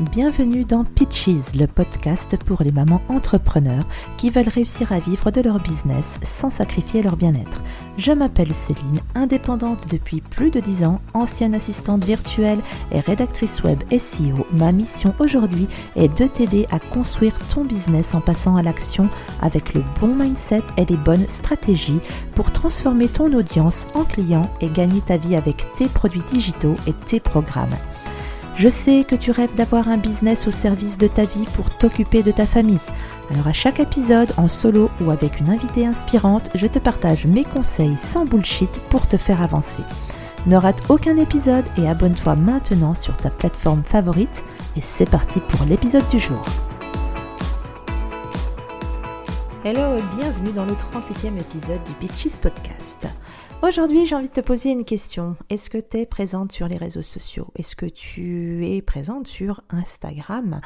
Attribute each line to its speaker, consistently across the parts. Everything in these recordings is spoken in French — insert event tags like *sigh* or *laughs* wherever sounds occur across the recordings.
Speaker 1: Bienvenue dans Pitches, le podcast pour les mamans entrepreneurs qui veulent réussir à vivre de leur business sans sacrifier leur bien-être. Je m'appelle Céline, indépendante depuis plus de 10 ans, ancienne assistante virtuelle et rédactrice web SEO. Ma mission aujourd'hui est de t'aider à construire ton business en passant à l'action avec le bon mindset et les bonnes stratégies pour transformer ton audience en client et gagner ta vie avec tes produits digitaux et tes programmes. Je sais que tu rêves d'avoir un business au service de ta vie pour t'occuper de ta famille. Alors à chaque épisode, en solo ou avec une invitée inspirante, je te partage mes conseils sans bullshit pour te faire avancer. Ne rate aucun épisode et abonne-toi maintenant sur ta plateforme favorite. Et c'est parti pour l'épisode du jour. Hello et bienvenue dans le 38e épisode du Pitches Podcast. Aujourd'hui, j'ai envie de te poser une question. Est-ce que tu es présente sur les réseaux sociaux? Est-ce que tu es présente sur Instagram?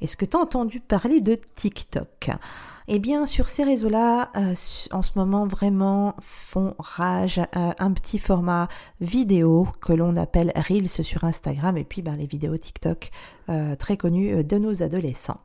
Speaker 1: Est-ce que tu as entendu parler de TikTok? Eh bien, sur ces réseaux-là, euh, en ce moment, vraiment font rage euh, un petit format vidéo que l'on appelle Reels sur Instagram et puis ben, les vidéos TikTok euh, très connues de nos adolescents.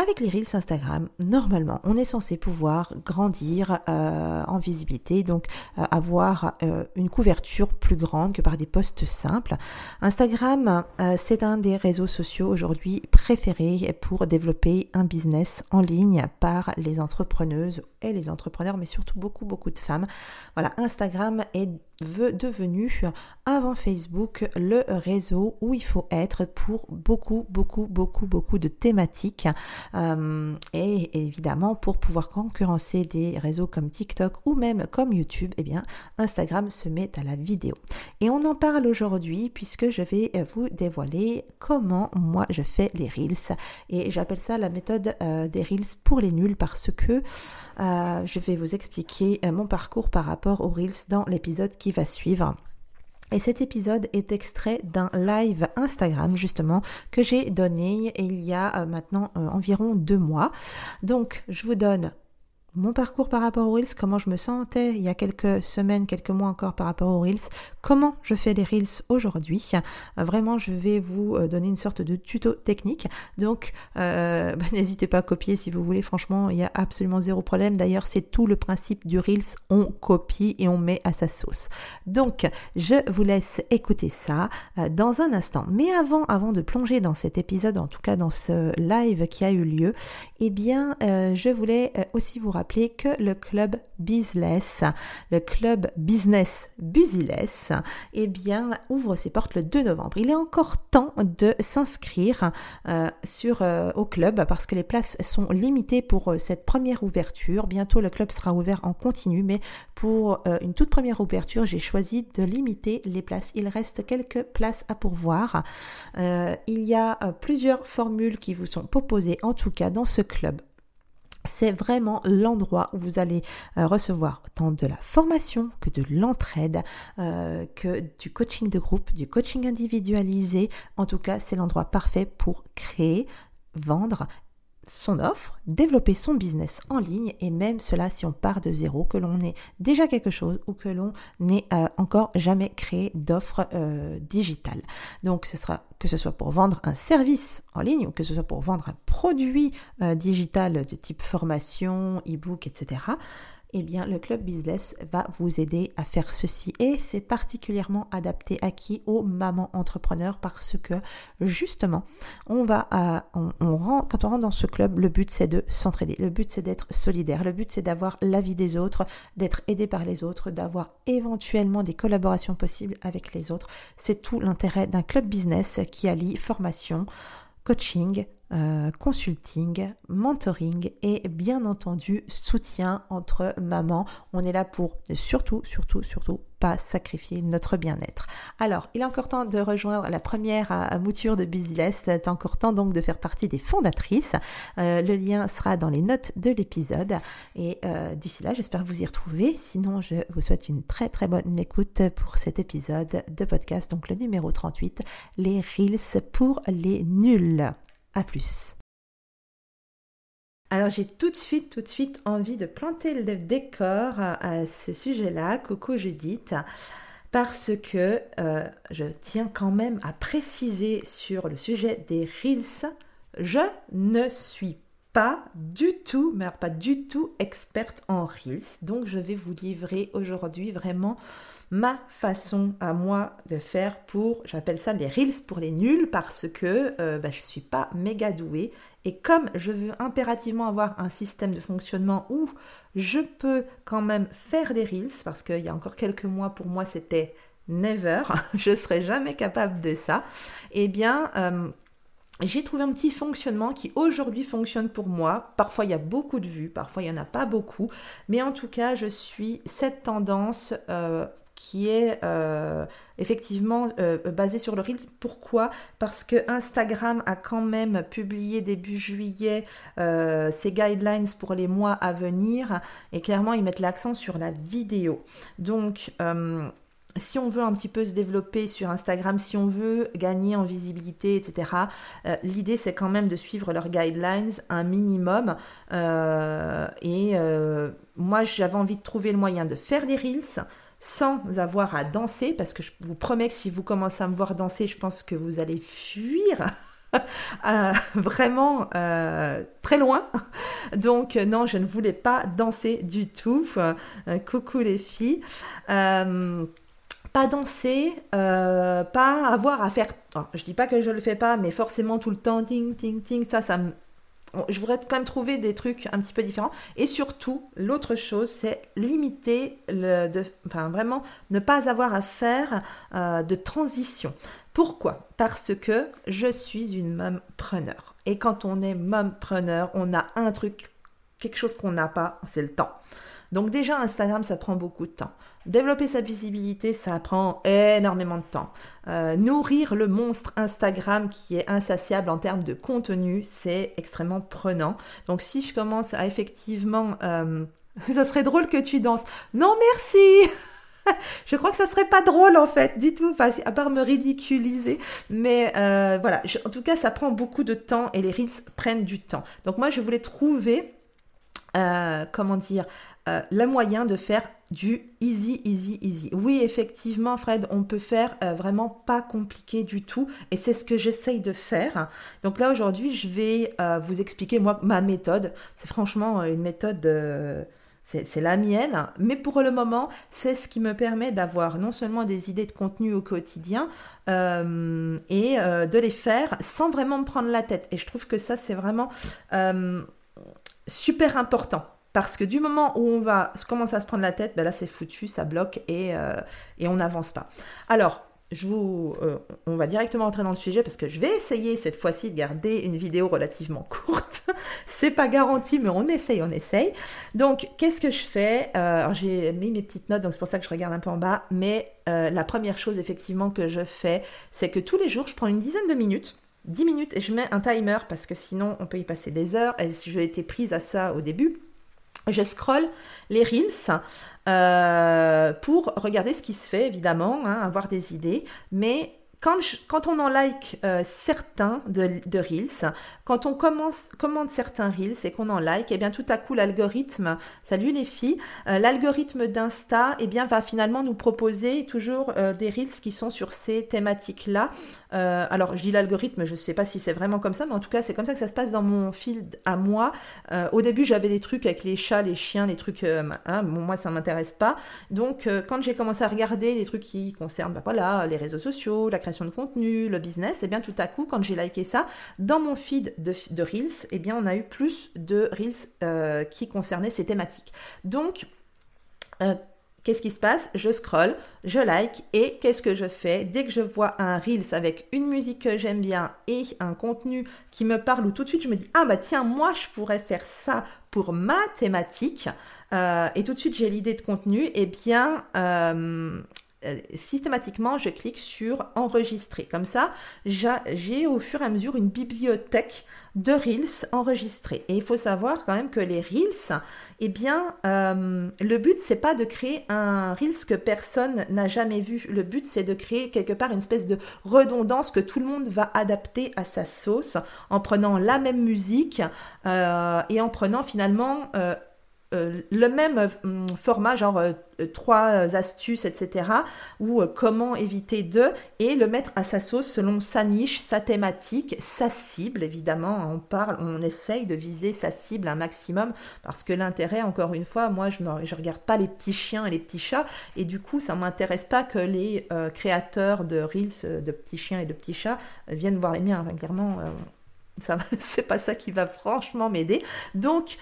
Speaker 1: Avec les Reels Instagram, normalement, on est censé pouvoir grandir euh, en visibilité, donc euh, avoir euh, une couverture plus grande que par des posts simples. Instagram, c'est un des réseaux sociaux aujourd'hui préférés pour développer un business en ligne par les entrepreneuses et les entrepreneurs, mais surtout beaucoup, beaucoup de femmes. Voilà, Instagram est devenu, avant Facebook, le réseau où il faut être pour beaucoup, beaucoup, beaucoup, beaucoup de thématiques. Euh, et évidemment, pour pouvoir concurrencer des réseaux comme TikTok ou même comme YouTube, eh bien, Instagram se met à la vidéo. Et on en parle aujourd'hui puisque je vais vous dévoiler comment moi je fais les Reels. Et j'appelle ça la méthode euh, des Reels pour les nuls parce que euh, je vais vous expliquer mon parcours par rapport aux Reels dans l'épisode qui va suivre. Et cet épisode est extrait d'un live Instagram justement que j'ai donné il y a euh, maintenant euh, environ deux mois. Donc je vous donne mon parcours par rapport aux Reels, comment je me sentais il y a quelques semaines, quelques mois encore par rapport aux Reels, comment je fais les Reels aujourd'hui. Euh, vraiment, je vais vous euh, donner une sorte de tuto technique. Donc, euh, *laughs* bah, n'hésitez pas à copier si vous voulez. Franchement, il n'y a absolument zéro problème. D'ailleurs, c'est tout le principe du Reels. On copie et on met à sa sauce. Donc, je vous laisse écouter ça dans un instant. Mais avant, avant de plonger dans cet épisode, en tout cas dans ce live qui a eu lieu, eh bien, je voulais aussi vous rappeler que le club Business, le club Business Busiless, eh bien, ouvre ses portes le 2 novembre. Il est encore temps de s'inscrire euh, sur euh, au club parce que les places sont limitées pour euh, cette première ouverture. Bientôt, le club sera ouvert en continu, mais pour une toute première ouverture, j'ai choisi de limiter les places. Il reste quelques places à pourvoir. il y a plusieurs formules qui vous sont proposées, en tout cas dans ce club c'est vraiment l'endroit où vous allez euh, recevoir tant de la formation que de l'entraide, euh, que du coaching de groupe, du coaching individualisé. En tout cas, c'est l'endroit parfait pour créer, vendre son offre, développer son business en ligne et même cela si on part de zéro, que l'on ait déjà quelque chose ou que l'on n'ait euh, encore jamais créé d'offre euh, digitale. Donc ce sera que ce soit pour vendre un service en ligne ou que ce soit pour vendre un produit euh, digital de type formation, e-book, etc eh bien le club business va vous aider à faire ceci. Et c'est particulièrement adapté à qui aux mamans entrepreneurs parce que justement on va à, on, quand on rentre dans ce club le but c'est de s'entraider. Le but c'est d'être solidaire. Le but c'est d'avoir l'avis des autres d'être aidé par les autres d'avoir éventuellement des collaborations possibles avec les autres. C'est tout l'intérêt d'un club business qui allie formation coaching euh, consulting, mentoring et bien entendu soutien entre mamans. On est là pour surtout, surtout, surtout pas sacrifier notre bien-être. Alors, il est encore temps de rejoindre la première à, mouture de Busyless. C'est encore temps donc de faire partie des fondatrices. Euh, le lien sera dans les notes de l'épisode. Et euh, d'ici là, j'espère vous y retrouver. Sinon, je vous souhaite une très très bonne écoute pour cet épisode de podcast, donc le numéro 38, les Reels pour les nuls. Plus. Alors j'ai tout de suite, tout de suite envie de planter le décor à ce sujet-là. Coucou Judith. parce que euh, je tiens quand même à préciser sur le sujet des Reels, je ne suis pas du tout, mais pas du tout experte en Reels. Donc je vais vous livrer aujourd'hui vraiment ma façon à moi de faire pour, j'appelle ça les reels pour les nuls parce que euh, bah, je ne suis pas méga douée et comme je veux impérativement avoir un système de fonctionnement où je peux quand même faire des reels parce qu'il y a encore quelques mois pour moi c'était never, *laughs* je serais jamais capable de ça, eh bien euh, j'ai trouvé un petit fonctionnement qui aujourd'hui fonctionne pour moi. Parfois il y a beaucoup de vues, parfois il n'y en a pas beaucoup, mais en tout cas je suis cette tendance euh, qui est euh, effectivement euh, basé sur le Reel. Pourquoi? Parce que Instagram a quand même publié début juillet euh, ses guidelines pour les mois à venir et clairement ils mettent l'accent sur la vidéo. Donc si on veut un petit peu se développer sur Instagram, si on veut gagner en visibilité, etc., l'idée c'est quand même de suivre leurs guidelines un minimum. et moi j'avais envie de trouver le moyen de faire des reels, sans avoir à danser, parce que je vous promets que si vous commencez à me voir danser, je pense que vous allez fuir. *laughs* Euh, vraiment euh, très loin. Donc non, je ne voulais pas danser du tout. Euh, coucou les filles. pas danser, pas avoir à faire. je dis pas que je le fais pas, mais forcément tout le temps, ting, ting, ting, ça, ça je voudrais quand même trouver des trucs un petit peu différents. Et surtout, l'autre chose, c'est limiter, le, enfin vraiment, ne pas avoir à faire euh, de transition. Pourquoi? Parce que je suis une mompreneur. Et quand on est mompreneur, on a un truc, quelque chose qu'on n'a pas, c'est le temps. Donc déjà, Instagram, ça prend beaucoup de temps. Développer sa visibilité, ça prend énormément de temps. Euh, nourrir le monstre Instagram qui est insatiable en termes de contenu, c'est extrêmement prenant. Donc si je commence à effectivement... Euh, *laughs* ça serait drôle que tu danses. Non, merci *laughs* je crois que ça serait pas drôle en fait du tout, à part me ridiculiser. Mais euh, voilà, en tout cas, ça prend beaucoup de temps et les reels prennent du temps. Donc moi, je voulais trouver, comment dire, le moyen de faire du easy, easy, easy. Oui, effectivement, Fred, on peut faire euh, vraiment pas compliqué du tout. Et c'est ce que j'essaye de faire. Donc là, aujourd'hui, je vais euh, vous expliquer, moi, ma méthode. C'est franchement une méthode... c'est la mienne, mais pour le moment, c'est ce qui me permet d'avoir non seulement des idées de contenu au quotidien et de les faire sans vraiment me prendre la tête. Et je trouve que ça, c'est vraiment super important. Parce que du moment où on va commencer à se prendre la tête, ben là c'est foutu, ça bloque et, euh, et on n'avance pas. Alors, je vous, euh, on va directement entrer dans le sujet parce que je vais essayer cette fois-ci de garder une vidéo relativement *laughs* courte. c'est pas garanti, mais on essaye, on essaye. Donc, qu'est-ce que je fais euh, J'ai mis mes petites notes, donc c'est pour ça que je regarde un peu en bas. Mais la première chose effectivement que je fais, c'est que tous les jours, je prends une dizaine de minutes. 10 minutes et je mets un timer parce que sinon on peut y passer des heures et si j'ai été prise à ça au début je scroll les reels euh, pour regarder ce qui se fait, évidemment, hein, avoir des idées, mais quand, on en like euh, certains de, Reels, quand on commande certains Reels et qu'on en like, et eh bien tout à coup l'algorithme, salut les filles, euh, l'algorithme d'Insta eh bien, va finalement nous proposer toujours euh, des Reels qui sont sur ces thématiques-là. alors je dis l'algorithme, je ne sais pas si c'est vraiment comme ça, mais en tout cas c'est comme ça que ça se passe dans mon feed à moi. au début j'avais des trucs avec les chats, les chiens, les trucs, hein, moi ça m'intéresse pas. Donc quand j'ai commencé à regarder des trucs qui concernent bah, voilà, les réseaux sociaux, la création de contenu, le business, et eh bien tout à coup, quand j'ai liké ça, dans mon feed de, Reels, et eh bien on a eu plus de Reels euh, qui concernaient ces thématiques. Donc, euh, Qu'est-ce qui se passe? Je scroll, je like et qu'est-ce que je fais? Dès que je vois un Reels avec une musique que j'aime bien et un contenu qui me parle ou tout de suite je me dis ah bah tiens moi je pourrais faire ça pour ma thématique. Euh, et tout de suite j'ai l'idée de contenu. Et eh bien systématiquement, je clique sur enregistrer. Comme ça, j'ai au fur et à mesure une bibliothèque de Reels enregistrés. Et il faut savoir quand même que les Reels, eh bien, euh, le but, c'est pas de créer un Reels que personne n'a jamais vu. Le but, c'est de créer quelque part une espèce de redondance que tout le monde va adapter à sa sauce en prenant la même musique euh, et en prenant finalement euh, le même euh, format, genre euh, trois astuces, etc., ou comment éviter de, et le mettre à sa sauce selon sa niche, sa thématique, sa cible, évidemment. On parle, on essaye de viser sa cible un maximum, parce que l'intérêt, encore une fois, moi, je ne regarde pas les petits chiens et les petits chats, et du coup, ça ne m'intéresse pas que les créateurs de Reels, de petits chiens et de petits chats, viennent voir les miens. clairement, ça, *laughs* c'est pas ça qui va franchement m'aider. Donc,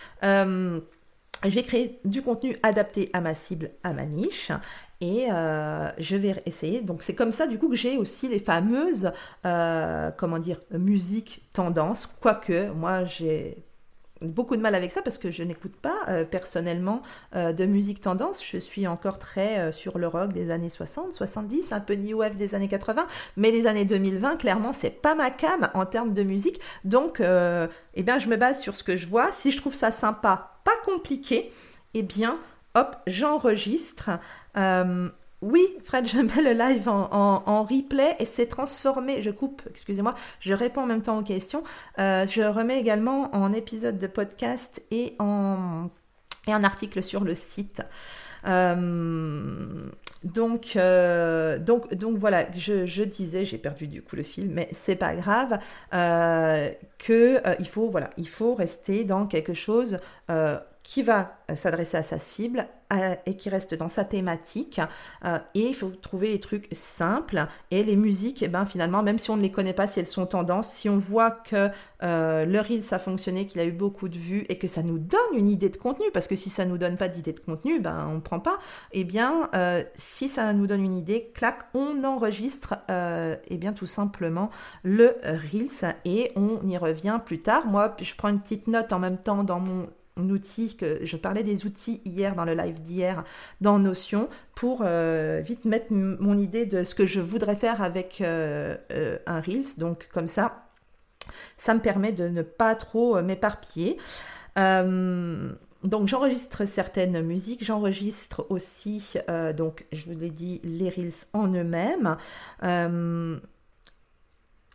Speaker 1: j'ai créé du contenu adapté à ma cible, à ma niche. Et euh, je vais essayer. Donc c'est comme ça du coup que j'ai aussi les fameuses, euh, comment dire, musique tendance. Quoique moi j'ai beaucoup de mal avec ça parce que je n'écoute pas euh, personnellement euh, de musique tendance. Je suis encore très euh, sur le rock des années 60, 70, un peu new wave des années 80, mais les années 2020, clairement, c'est pas ma cam en termes de musique. Donc, eh bien, je me base sur ce que je vois. Si je trouve ça sympa, pas compliqué, eh bien, hop, j'enregistre. Oui, Fred, je mets le live en, replay et c'est transformé. Je coupe, excusez-moi, je réponds en même temps aux questions. Euh, je remets également en épisode de podcast et en, article sur le site. Euh, donc, euh, donc, donc voilà, je, disais, j'ai perdu du coup le fil, mais c'est pas grave, que il faut rester dans quelque chose qui va s'adresser à sa cible euh, et qui reste dans sa thématique. Euh, et il faut trouver des trucs simples. Et les musiques, eh ben, finalement, même si on ne les connaît pas, si elles sont tendances, si on voit que euh, le reel ça a fonctionné, qu'il a eu beaucoup de vues et que ça nous donne une idée de contenu, parce que si ça ne nous donne pas d'idée de contenu, ben, on ne prend pas. Eh bien, si ça nous donne une idée, clac, on enregistre eh bien, tout simplement le Reels et on y revient plus tard. Moi, je prends une petite note en même temps dans mon outil que je parlais des outils hier dans le live d'hier dans Notion pour euh, vite mettre mon idée de ce que je voudrais faire avec euh, euh, un Reels. Donc comme ça, ça me permet de ne pas trop m'éparpiller. donc j'enregistre certaines musiques, j'enregistre aussi, donc je vous l'ai dit, les Reels en eux-mêmes.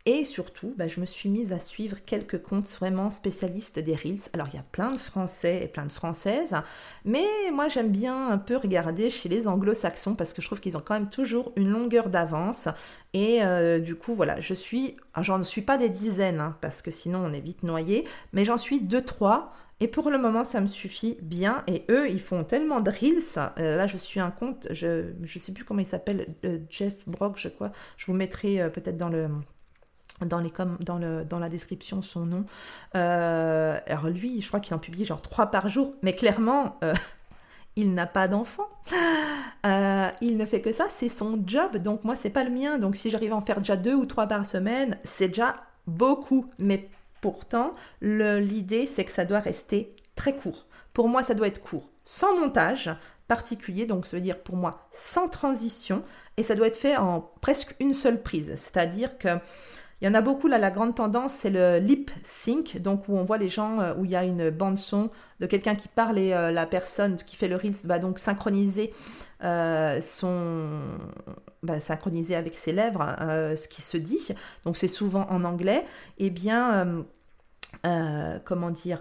Speaker 1: Et surtout, bah, je me suis mise à suivre quelques comptes vraiment spécialistes des Reels. Alors, il y a plein de Français et plein de Françaises, mais moi, j'aime bien un peu regarder chez les anglo-saxons parce que je trouve qu'ils ont quand même toujours une longueur d'avance. Et euh, du coup, voilà, je suis, j'en suis pas des dizaines, hein, parce que sinon on est vite noyé, mais j'en suis deux, trois. Et pour le moment, ça me suffit bien. Et eux, ils font tellement de reels. Euh, là, je suis un compte, je ne sais plus comment il s'appelle, euh, Jeff Brock, je crois. Je vous mettrai peut-être dans le, dans, les dans, le, dans la description son nom. Euh, alors lui, je crois qu'il en publie genre trois par jour, mais clairement, euh, *laughs* il n'a pas d'enfant. Euh, il ne fait que ça, c'est son job, donc moi, c'est pas le mien. Donc si j'arrive à en faire déjà deux ou trois par semaine, c'est déjà beaucoup. Mais pourtant, l'idée, c'est que ça doit rester très court. Pour moi, ça doit être court, sans montage particulier, donc ça veut dire pour moi sans transition, et ça doit être fait en presque une seule prise. C'est-à-dire que il y en a beaucoup là, la grande tendance, c'est le lip sync, donc où on voit les gens, euh, où il y a une bande son de quelqu'un qui parle et euh, la personne qui fait le reels va donc synchroniser euh, son, bah, synchroniser avec ses lèvres ce qui se dit. Donc c'est souvent en anglais. Eh bien, comment dire,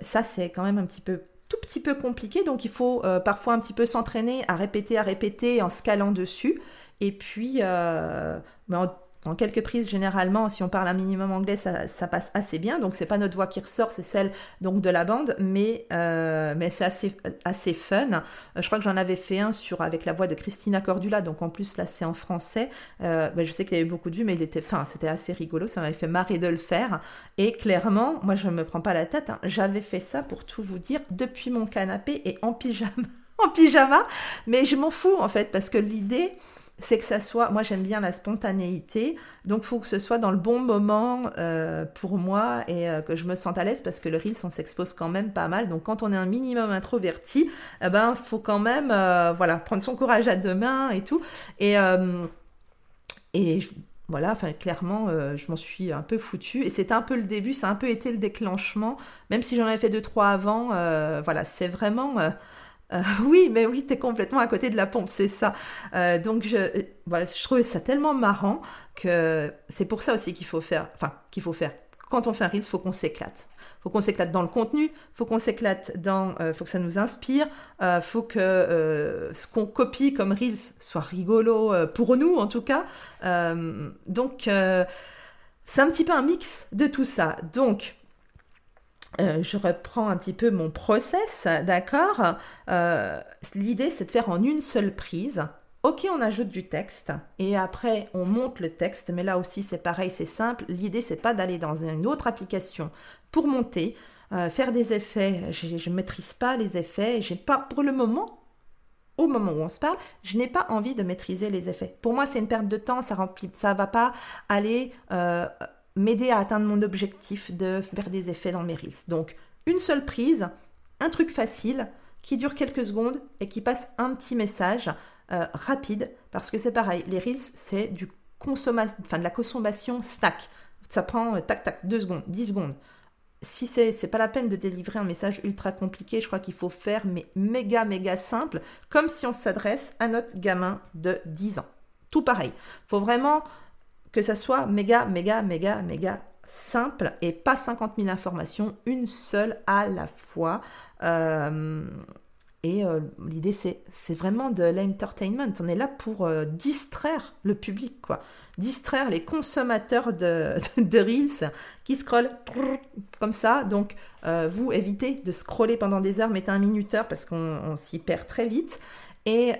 Speaker 1: ça c'est quand même un petit peu tout petit peu compliqué, donc il faut parfois un petit peu s'entraîner à répéter, à répéter en scalant dessus. Et puis, bah, en quelques prises, généralement, si on parle un minimum anglais, ça, passe assez bien. Donc, c'est pas notre voix qui ressort, c'est celle donc de la bande, mais, euh, mais c'est assez, assez fun. Euh, je crois que j'en avais fait un sur avec la voix de Christina Cordula, donc en plus là, c'est en français. Euh, ben, je sais qu'il y a eu beaucoup de vues, mais il était, enfin, c'était assez rigolo. Ça m'avait fait marrer de le faire. Et clairement, moi, je ne me prends pas la tête. Hein. J'avais fait ça pour tout vous dire depuis mon canapé et en pyjama, *laughs* en pyjama. Mais je m'en fous en fait parce que l'idée c'est que ça soit, moi j'aime bien la spontanéité, donc faut que ce soit dans le bon moment euh, pour moi et euh, que je me sente à l'aise parce que le Reels on s'expose quand même pas mal, donc quand on est un minimum introverti, eh ben faut quand même euh, voilà prendre son courage à deux mains et tout. Et et voilà, clairement, je m'en suis un peu foutue. Et c'était un peu le début, ça a un peu été le déclenchement, même si j'en avais fait deux trois avant. voilà, c'est vraiment oui, mais oui, tu es complètement à côté de la pompe, c'est ça. Euh, donc, je, voilà, je trouvais ça tellement marrant que c'est pour ça aussi qu'il faut faire, enfin, qu'il faut faire. quand on fait un Reels, faut qu'on s'éclate. Faut qu'on s'éclate dans le contenu, faut qu'on s'éclate dans, euh, faut que ça nous inspire, euh, faut que euh, ce qu'on copie comme Reels soit rigolo pour nous en tout cas. donc c'est un petit peu un mix de tout ça. Donc je reprends un petit peu mon process, d'accord? L'idée, c'est de faire en une seule prise Ok, on ajoute du texte et après on monte le texte, mais là aussi c'est pareil, c'est simple. L'idée c'est pas d'aller dans une autre application pour monter, euh, faire des effets. Je ne maîtrise pas les effets. J'ai pas pour le moment, au moment où on se parle, je n'ai pas envie de maîtriser les effets. Pour moi c'est une perte de temps. Ça remplit, ça va pas aller euh, m'aider à atteindre mon objectif de faire des effets dans mes reels. Donc une seule prise, un truc facile qui dure quelques secondes et qui passe un petit message euh, rapide, parce que c'est pareil, les Reels, c'est du enfin, de la consommation stack. Ça prend euh, tac tac, 2 secondes, 10 secondes. Si c'est, c'est pas la peine de délivrer un message ultra compliqué, je crois qu'il faut faire mais méga méga simple, comme si on s'adresse à notre gamin de 10 ans. Tout pareil. Faut vraiment que ça soit méga méga méga méga simple et pas 50 000 informations, une seule à la fois. Euh, et euh, l'idée, c'est, vraiment de l'entertainment. On est là pour euh, distraire le public, quoi. Distraire les consommateurs de, *laughs* de, Reels qui scrollent comme ça. Donc, vous évitez de scroller pendant des heures, mettez un minuteur parce qu'on s'y perd très vite. Et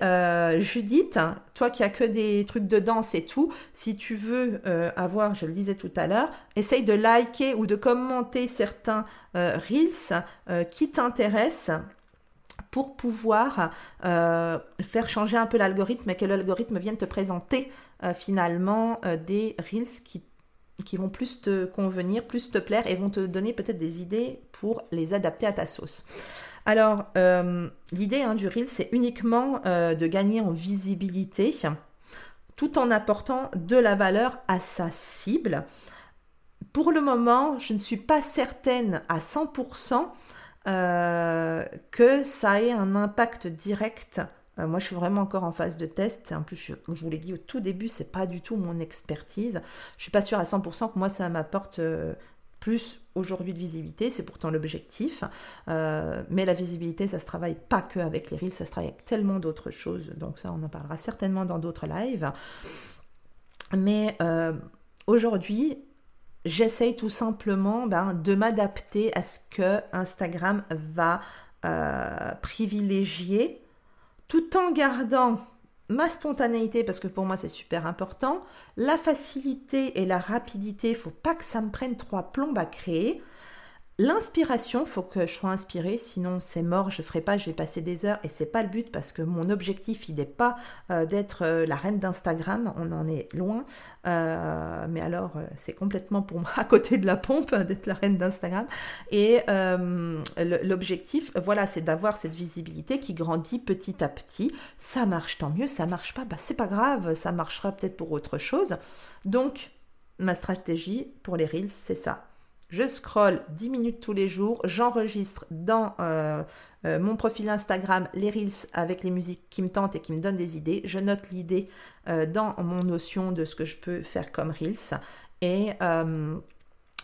Speaker 1: Judith, toi qui as que des trucs de danse et tout, si tu veux avoir, je le disais tout à l'heure, essaye de liker ou de commenter certains Reels qui t'intéressent pour pouvoir euh, faire changer un peu l'algorithme et que l'algorithme vienne te présenter euh, finalement euh, des reels qui vont plus te convenir, plus te plaire et vont te donner peut-être des idées pour les adapter à ta sauce. Alors, l'idée hein, du reel, c'est uniquement de gagner en visibilité tout en apportant de la valeur à sa cible. Pour le moment, je ne suis pas certaine à 100% euh, que ça ait un impact direct. Euh, moi, je suis vraiment encore en phase de test. En plus, je, vous l'ai dit au tout début, c'est pas du tout mon expertise. Je suis pas sûre à 100% que moi, ça m'apporte euh, plus aujourd'hui de visibilité. C'est pourtant l'objectif. mais la visibilité, ça se travaille pas que avec les reels, ça se travaille avec tellement d'autres choses. Donc ça, on en parlera certainement dans d'autres lives. Mais aujourd'hui, j'essaye tout simplement ben, de m'adapter à ce que Instagram va euh, privilégier tout en gardant ma spontanéité parce que pour moi c'est super important, la facilité et la rapidité, il faut pas que ça me prenne trois plombes à créer. L'inspiration, faut que je sois inspirée, sinon c'est mort, je ferai pas, je vais passer des heures et c'est pas le but parce que mon objectif il n'est pas euh, d'être euh, la reine d'Instagram, on en est loin. Euh, mais alors c'est complètement pour moi *laughs* à côté de la pompe d'être la reine d'Instagram. Et l'objectif, voilà, c'est d'avoir cette visibilité qui grandit petit à petit. Ça marche, tant mieux. Ça marche pas, bah c'est pas grave, ça marchera peut-être pour autre chose. Donc ma stratégie pour les reels, c'est ça je scrolle 10 minutes tous les jours, j'enregistre dans euh, euh, mon profil Instagram les reels avec les musiques qui me tentent et qui me donnent des idées. Je note l'idée euh, dans mon notion de ce que je peux faire comme reels. Et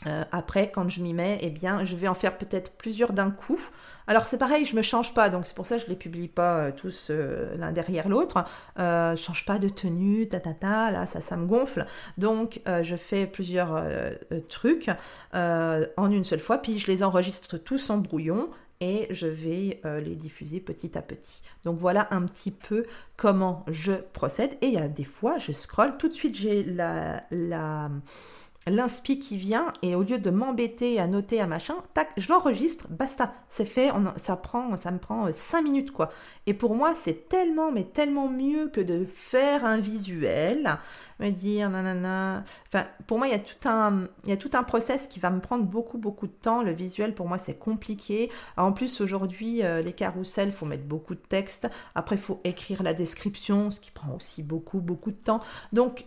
Speaker 1: euh, après, quand je m'y mets, eh bien, je vais en faire peut-être plusieurs d'un coup. Alors c'est pareil, je me change pas, donc c'est pour ça que je les publie pas euh, tous euh, l'un derrière l'autre. je change pas de tenue, ta ta ta, là ça, ça me gonfle. Donc je fais plusieurs trucs en une seule fois, puis je les enregistre tous en brouillon et je vais les diffuser petit à petit. Donc voilà un petit peu comment je procède. Et il y a des fois, je scrolle, tout de suite j'ai la, la l'inspi qui vient et au lieu de m'embêter à noter un machin, tac, je l'enregistre, basta, c'est fait, ça prend, ça me prend 5 euh, minutes quoi. Et pour moi, c'est tellement, mais tellement mieux que de faire un visuel, me dire nanana. Enfin, pour moi, il y a tout un, il y a tout un process qui va me prendre beaucoup, beaucoup de temps. Le visuel, pour moi, c'est compliqué. En plus, aujourd'hui, euh, les carousels, faut mettre beaucoup de texte. Après, faut écrire la description, ce qui prend aussi beaucoup, beaucoup de temps. Donc,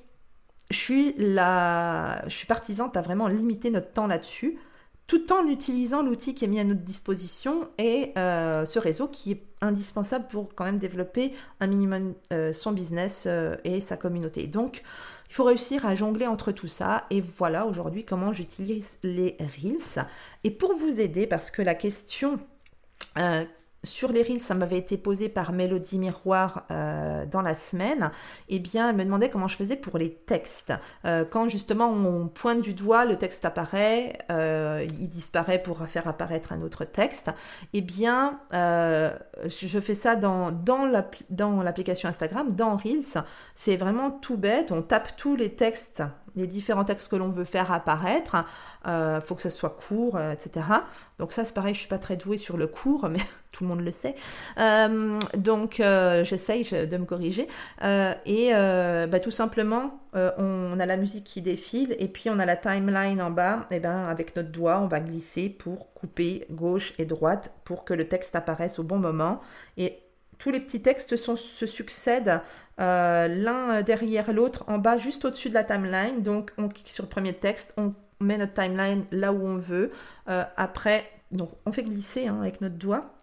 Speaker 1: je suis, la... je suis partisante à vraiment limiter notre temps là-dessus, tout en utilisant l'outil qui est mis à notre disposition et euh, ce réseau qui est indispensable pour quand même développer un minimum euh, son business euh, et sa communauté. Donc, il faut réussir à jongler entre tout ça. Et voilà aujourd'hui comment j'utilise les Reels. Et pour vous aider, parce que la question sur les reels, ça m'avait été posé par Mélodie Miroir euh, dans la semaine, eh bien, elle me demandait comment je faisais pour les textes. Euh, quand justement on pointe du doigt, le texte apparaît, euh, il disparaît pour faire apparaître un autre texte. Eh bien, je fais ça dans, l'application Instagram, dans Reels. C'est vraiment tout bête. On tape tous les textes les différents textes que l'on veut faire apparaître. Il faut que ça soit court, etc. Donc ça, c'est pareil, je suis pas très douée sur le court, *laughs* mais tout le monde le sait. Euh, donc j'essaye de me corriger. et bah, tout simplement, on, a la musique qui défile et puis on a la timeline en bas. Et ben avec notre doigt, on va glisser pour couper gauche et droite pour que le texte apparaisse au bon moment. Et tous les petits textes se succèdent euh, l'un derrière l'autre en bas, juste au-dessus de la timeline. Donc, on clique sur le premier texte, on met notre timeline là où on veut. Euh, après, donc, on fait glisser hein, avec notre doigt.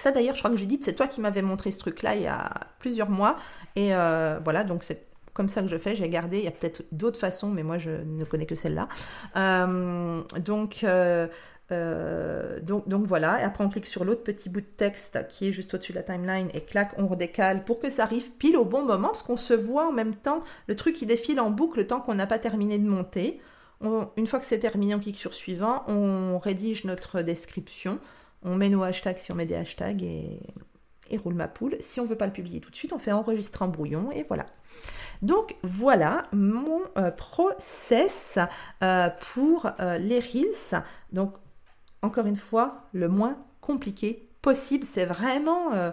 Speaker 1: Ça d'ailleurs, je crois que j'ai dit, c'est toi qui m'avais montré ce truc-là il y a plusieurs mois. Et euh, voilà, donc c'est comme ça que je fais. J'ai gardé, il y a peut-être d'autres façons, mais moi je ne connais que celle-là. donc, euh, donc, donc, voilà, et après on clique sur l'autre petit bout de texte qui est juste au-dessus de la timeline et clac, on redécale pour que ça arrive pile au bon moment parce qu'on se voit en même temps, le truc qui défile en boucle le temps qu'on n'a pas terminé de monter. une fois que c'est terminé, on clique sur suivant, on rédige notre description, on met nos hashtags si on met des hashtags et, roule ma poule. Si on ne veut pas le publier tout de suite, on fait enregistrer en brouillon et voilà. Donc voilà mon euh, process euh, pour les Reels. Donc encore une fois, le moins compliqué possible. C'est vraiment euh,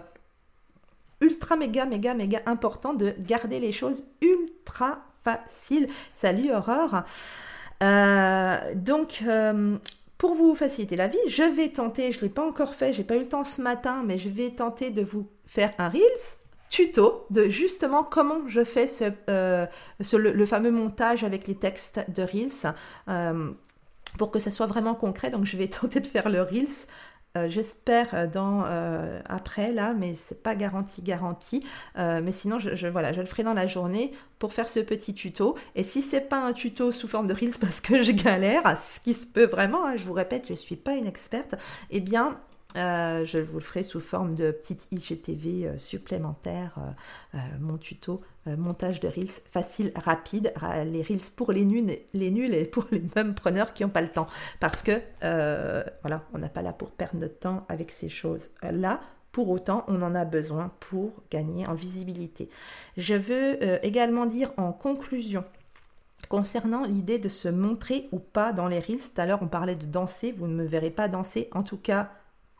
Speaker 1: ultra, méga, méga, méga important de garder les choses ultra faciles. Salut Aurore. Euh, donc, euh, pour vous faciliter la vie, je vais tenter, je ne l'ai pas encore fait, j'ai pas eu le temps ce matin, mais je vais tenter de vous faire un Reels tuto de justement comment je fais ce, le, fameux montage avec les textes de Reels pour que ça soit vraiment concret. Donc je vais *laughs* tenter de faire le Reels. Euh, j'espère euh, euh, après là, mais c'est pas garanti garanti. mais sinon, je, voilà, je le ferai dans la journée pour faire ce petit tuto. Et si c'est pas un tuto sous forme de reels parce que je galère, ce qui se peut vraiment, hein, je vous répète, je suis pas une experte. Eh bien, euh, je vous le ferai sous forme de petite IGTV euh, supplémentaire, euh, mon tuto montage de Reels facile, rapide, les Reels pour les nuls, les nuls et pour les mêmes preneurs qui n'ont pas le temps. Parce que, voilà, on n'a pas là pour perdre notre temps avec ces choses-là. Pour autant, on en a besoin pour gagner en visibilité. Je veux également dire en conclusion Concernant l'idée de se montrer ou pas dans les reels, tout à l'heure on parlait de danser, vous ne me verrez pas danser, en tout cas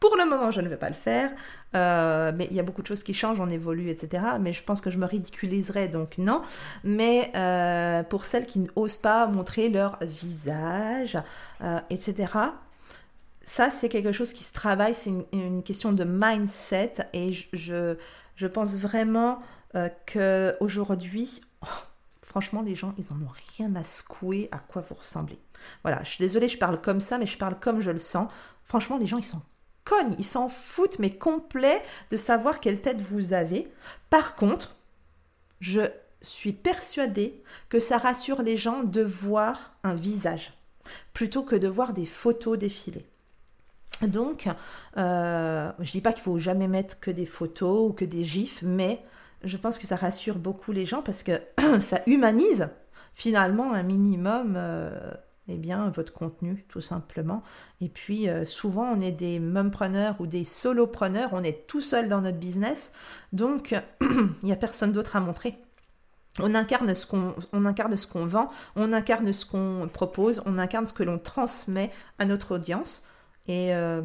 Speaker 1: pour le moment, je ne vais pas le faire, euh, mais il y a beaucoup de choses qui changent, on évolue, etc. Mais je pense que je me ridiculiserais, donc non. Mais euh, pour celles qui n'osent pas montrer leur visage, euh, etc., ça, c'est quelque chose qui se travaille, c'est une, question de mindset. Et je, je, pense vraiment qu'aujourd'hui, *laughs* franchement, les gens, ils en ont rien à secouer à quoi vous ressemblez. Voilà, je suis désolée, je parle comme ça, mais je parle comme je le sens. Franchement, les gens, ils sont ils s'en foutent, mais complet de savoir quelle tête vous avez. Par contre, je suis persuadée que ça rassure les gens de voir un visage plutôt que de voir des photos défiler. Donc, euh, je dis pas qu'il faut jamais mettre que des photos ou que des gifs, mais je pense que ça rassure beaucoup les gens parce que *clears throat* ça humanise finalement un minimum euh, eh bien, votre contenu, tout simplement. Et puis, euh, souvent, on est des mumpreneurs ou des solopreneurs, on est tout seul dans notre business, donc *clears throat* il n'y a personne d'autre à montrer. On incarne ce qu'on on incarne ce qu'on vend, on incarne ce qu'on propose, on incarne ce que l'on transmet à notre audience. Et euh,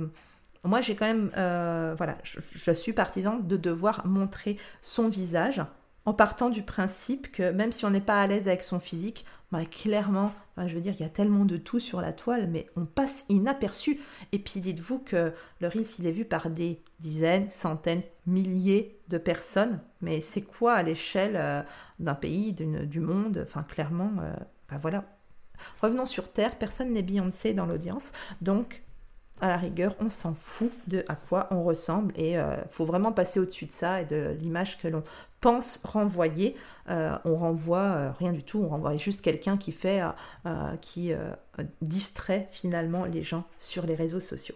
Speaker 1: moi, j'ai quand même, euh, voilà, je, suis partisan de devoir montrer son visage en partant du principe que même si on n'est pas à l'aise avec son physique, bah, clairement, je veux dire, il y a tellement de tout sur la toile, mais on passe inaperçu. Et puis dites-vous que le Reels, il est vu par des dizaines, centaines, milliers de personnes. Mais c'est quoi à l'échelle euh, d'un pays, du monde? Enfin, clairement, euh, voilà. revenons sur Terre, personne n'est Beyoncé dans l'audience, donc à la rigueur, on s'en fout de à quoi on ressemble et euh, faut vraiment passer au-dessus de ça et de l'image que l'on pense renvoyer. Euh, on renvoie euh, rien du tout, on renvoie juste quelqu'un qui fait, qui distrait finalement les gens sur les réseaux sociaux.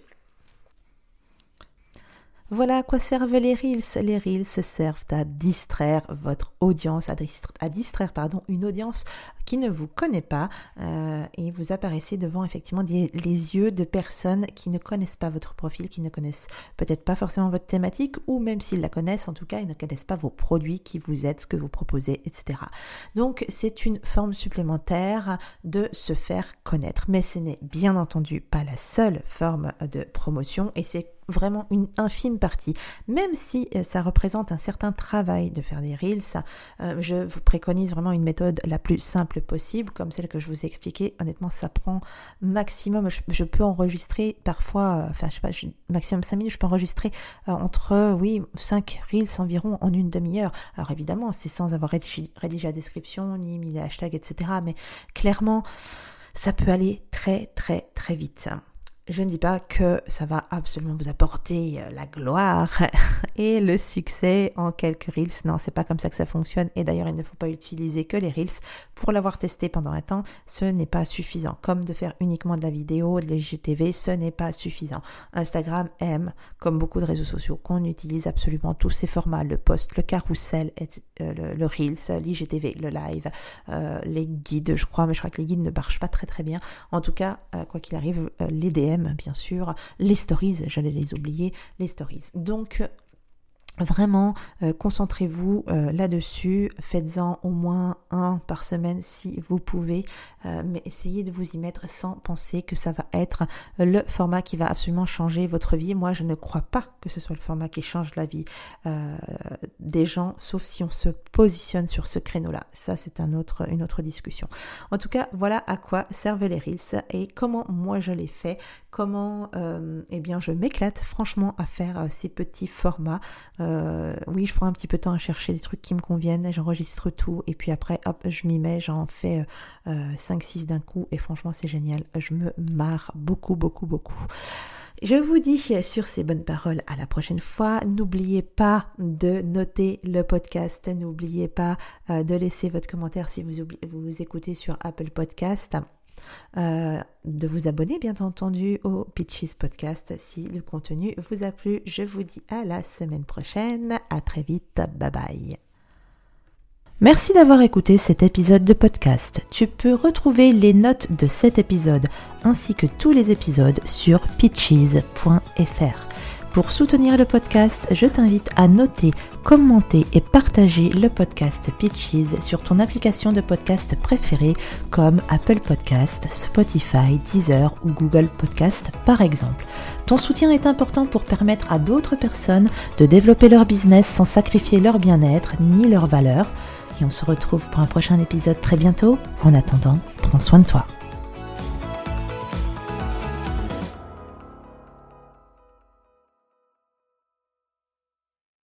Speaker 1: Voilà à quoi servent les Reels. Les Reels servent à distraire votre audience, à distraire, pardon, une audience qui ne vous connaît pas euh, et vous apparaissez devant effectivement les yeux de personnes qui ne connaissent pas votre profil, qui ne connaissent peut-être pas forcément votre thématique ou même s'ils la connaissent, en tout cas, ils ne connaissent pas vos produits, qui vous êtes, ce que vous proposez, etc. Donc c'est une forme supplémentaire de se faire connaître. Mais ce n'est bien entendu pas la seule forme de promotion et c'est vraiment une infime partie. Même si euh, ça représente un certain travail de faire des reels, euh, je vous préconise vraiment une méthode la plus simple possible, comme celle que je vous ai expliquée. Honnêtement, ça prend maximum, je, peux enregistrer parfois, euh, enfin je sais pas, maximum 5 minutes, je peux enregistrer entre, oui, 5 reels environ en une demi-heure. Alors évidemment, c'est sans avoir rédigé, rédigé la description, ni mis les hashtags, etc. Mais clairement, ça peut aller très très très vite. Je ne dis pas que ça va absolument vous apporter euh, la gloire *laughs* et le succès en quelques reels. Non, c'est pas comme ça que ça fonctionne. Et d'ailleurs, il ne faut pas utiliser que les reels. Pour l'avoir testé pendant un temps, ce n'est pas suffisant. Comme de faire uniquement de la vidéo, de l'IGTV, ce n'est pas suffisant. Instagram aime, comme beaucoup de réseaux sociaux, qu'on utilise absolument tous ces formats, le post, le carrousel, euh, le, reels, l'IGTV, le live, euh, les guides, je crois, mais je crois que les guides ne marchent pas très très bien. En tout cas, quoi qu'il arrive, les DM bien sûr, les stories, j'allais les oublier, les stories. Donc Vraiment, euh, concentrez-vous euh, là-dessus, faites-en au moins un par semaine si vous pouvez, euh, mais essayez de vous y mettre sans penser que ça va être le format qui va absolument changer votre vie. Moi, je ne crois pas que ce soit le format qui change la vie des gens, sauf si on se positionne sur ce créneau-là. Ça, c'est un autre, une autre discussion. En tout cas, voilà à quoi servent les Reels et comment moi je les fais, comment eh bien je m'éclate franchement à faire ces petits formats. Euh, oui, je prends un petit peu de temps à chercher des trucs qui me conviennent, j'enregistre tout et puis après, hop, je m'y mets, j'en fais 5-6 euh, d'un coup et franchement, c'est génial. Je me marre beaucoup, beaucoup, beaucoup. Je vous dis sur ces bonnes paroles à la prochaine fois. N'oubliez pas de noter le podcast. N'oubliez pas euh, de laisser votre commentaire si vous, vous écoutez sur Apple Podcast. Euh, de vous abonner bien entendu au Pitches Podcast si le contenu vous a plu. Je vous dis à la semaine prochaine. À très vite. Bye bye. Merci d'avoir écouté cet épisode de podcast. Tu peux retrouver les notes de cet épisode ainsi que tous les épisodes sur pitches.fr. Pour soutenir le podcast, je t'invite à noter, commenter et partager le podcast Pitches sur ton application de podcast préférée comme Apple Podcast, Spotify, Deezer ou Google Podcast par exemple. Ton soutien est important pour permettre à d'autres personnes de développer leur business sans sacrifier leur bien-être ni leurs valeurs. Et on se retrouve pour un prochain épisode très bientôt. En attendant, prends soin de toi.